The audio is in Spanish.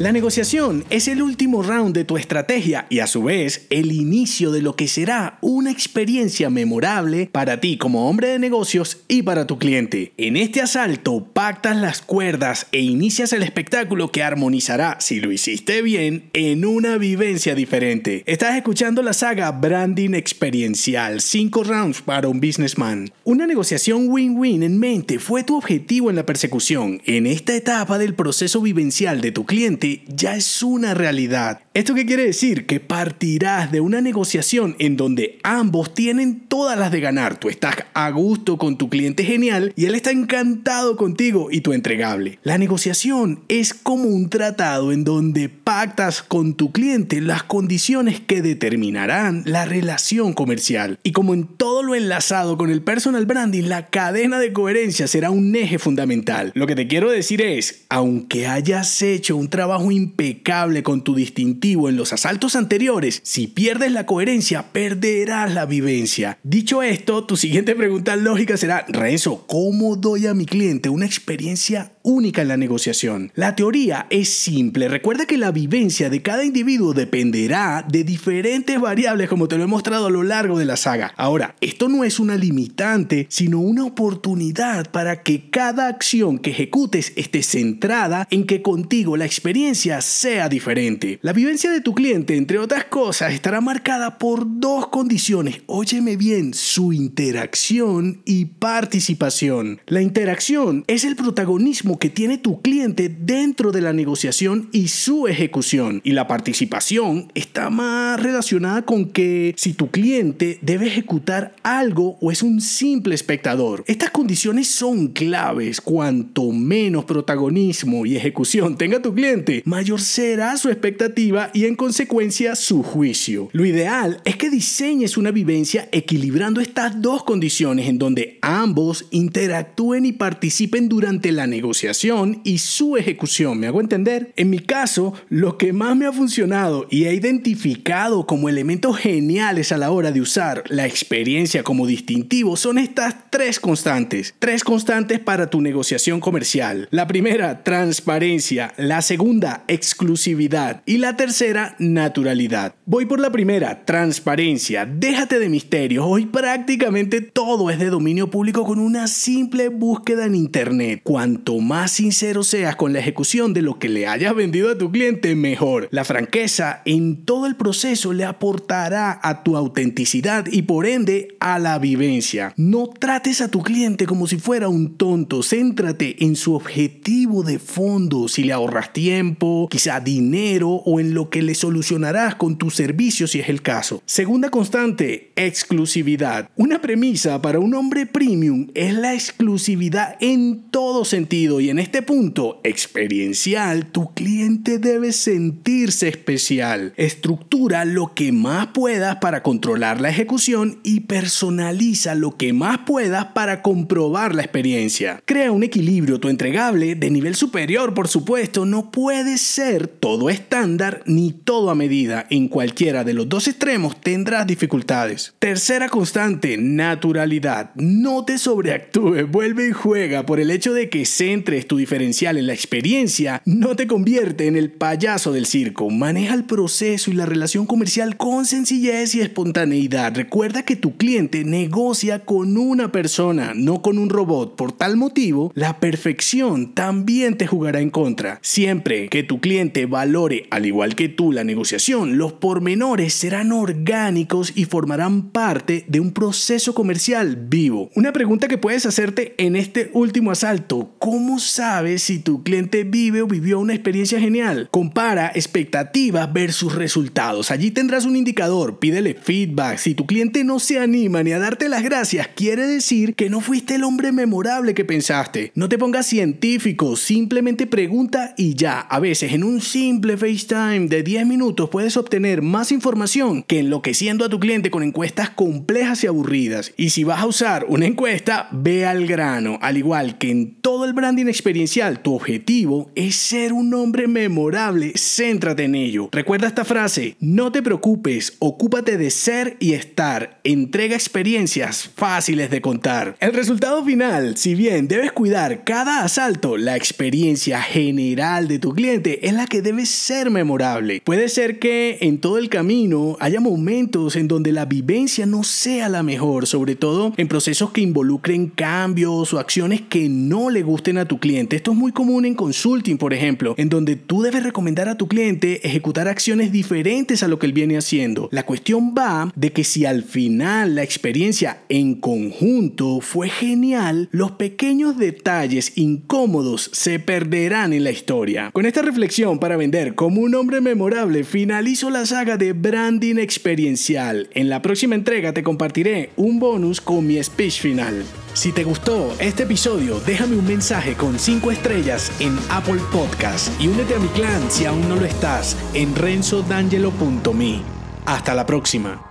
La negociación es el último round de tu estrategia y a su vez el inicio de lo que será una experiencia memorable para ti como hombre de negocios y para tu cliente. En este asalto pactas las cuerdas e inicias el espectáculo que armonizará, si lo hiciste bien, en una vivencia diferente. Estás escuchando la saga Branding Experiencial, 5 rounds para un businessman. Una negociación win-win en mente fue tu objetivo en la persecución. En esta etapa del proceso vivencial de tu cliente, ya es una realidad. ¿Esto qué quiere decir? Que partirás de una negociación en donde ambos tienen todas las de ganar. Tú estás a gusto con tu cliente genial y él está encantado contigo y tu entregable. La negociación es como un tratado en donde pactas con tu cliente las condiciones que determinarán la relación comercial. Y como en todo lo enlazado con el personal branding, la cadena de coherencia será un eje fundamental. Lo que te quiero decir es, aunque hayas hecho un trabajo impecable con tu distintivo en los asaltos anteriores, si pierdes la coherencia, perderás la vivencia. Dicho esto, tu siguiente pregunta lógica será, Renzo, ¿cómo doy a mi cliente una experiencia única en la negociación? La teoría es simple. Recuerda que la vivencia de cada individuo dependerá de diferentes variables como te lo he mostrado a lo largo de la saga. Ahora, esto no es una limitante, sino una oportunidad para que cada acción que ejecutes esté centrada en que contigo la experiencia sea diferente. La vivencia de tu cliente, entre otras cosas, estará marcada por dos condiciones. Óyeme bien, su interacción y participación. La interacción es el protagonismo que tiene tu cliente dentro de la negociación y su ejecución. Y la participación está más relacionada con que si tu cliente debe ejecutar algo o es un simple espectador. Estas condiciones son claves. Cuanto menos protagonismo y ejecución tenga tu cliente, mayor será su expectativa y en consecuencia su juicio. Lo ideal es que diseñes una vivencia equilibrando estas dos condiciones en donde ambos interactúen y participen durante la negociación y su ejecución. ¿Me hago entender? En mi caso, lo que más me ha funcionado y he identificado como elementos geniales a la hora de usar la experiencia como distintivo son estas tres constantes. Tres constantes para tu negociación comercial. La primera, transparencia. La segunda, exclusividad. Y la tercera, naturalidad. Voy por la primera, transparencia. Déjate de misterios. Hoy prácticamente todo es de dominio público con una simple búsqueda en Internet. Cuanto más sincero seas con la ejecución de lo que le hayas vendido a tu cliente, mejor. La franqueza en todo el proceso le aportará a tu autenticidad y por ende a la vivencia. No trates a tu cliente como si fuera un tonto. Céntrate en su objetivo de fondo. Si le ahorras tiempo, quizá dinero o en lo que le solucionarás con tu servicio si es el caso. Segunda constante, exclusividad. Una premisa para un hombre premium es la exclusividad en todo sentido y en este punto experiencial, tu cliente debe sentirse especial. Estructura lo que más puedas para controlar la ejecución y personaliza lo que más puedas para comprobar la experiencia. Crea un equilibrio, tu entregable de nivel superior, por supuesto, no puede ser todo estándar ni todo a medida. En cualquiera de los dos extremos tendrás dificultades. Tercera constante, naturalidad. No te sobreactúes, vuelve y juega por el hecho de que centres tu diferencial en la experiencia, no te convierte en el payaso del circo. Maneja el proceso y la relación comercial con sencillez y espontaneidad. Recuerda que tu cliente negocia con una persona, no con un robot. Por tal motivo, la perfección también te jugará en contra. Siempre que tu cliente valore, al igual que tú, la negociación, los pormenores serán orgánicos y formarán parte de un proceso comercial vivo. Una pregunta que puedes hacerte en este último asalto, ¿cómo sabes si tu cliente vive o vivió una experiencia genial? Compara expectativas versus resultados. Allí tendrás un indicador, pídele feedback. Si tu cliente no se anima ni a darte las gracias, quiere decir que no fuiste el hombre memorable que pensaste. No te pongas científico, simplemente pregunta y ya. A veces en un simple FaceTime de 10 minutos puedes obtener más información que enloqueciendo a tu cliente con encuestas complejas y aburridas. Y si vas a usar una encuesta, ve al grano. Al igual que en todo el branding experiencial, tu objetivo es ser un hombre memorable. Céntrate en ello. Recuerda esta frase, no te preocupes, ocúpate de ser y estar. Entrega experiencias fáciles de contar. El resultado final, si bien debes cuidar cada asalto, la experiencia general de tu cliente es la que debe ser memorable. Puede ser que en todo el camino haya momentos en donde la vivencia no sea la mejor, sobre todo en procesos que involucren cambios o acciones que no le gusten a tu cliente. Esto es muy común en consulting, por ejemplo, en donde tú debes recomendar a tu cliente ejecutar acciones diferentes a lo que él viene haciendo. La cuestión va de que si al final la experiencia en conjunto fue genial, los pequeños detalles incómodos se perderán en la historia. Con esta reflexión para vender como un hombre memorable, finalizo la saga de branding experiencial. En la próxima entrega te compartiré un bonus con mi speech final. Si te gustó este episodio, déjame un mensaje con 5 estrellas en Apple Podcast y únete a mi clan si aún no lo estás en renzodangelo.me. Hasta la próxima.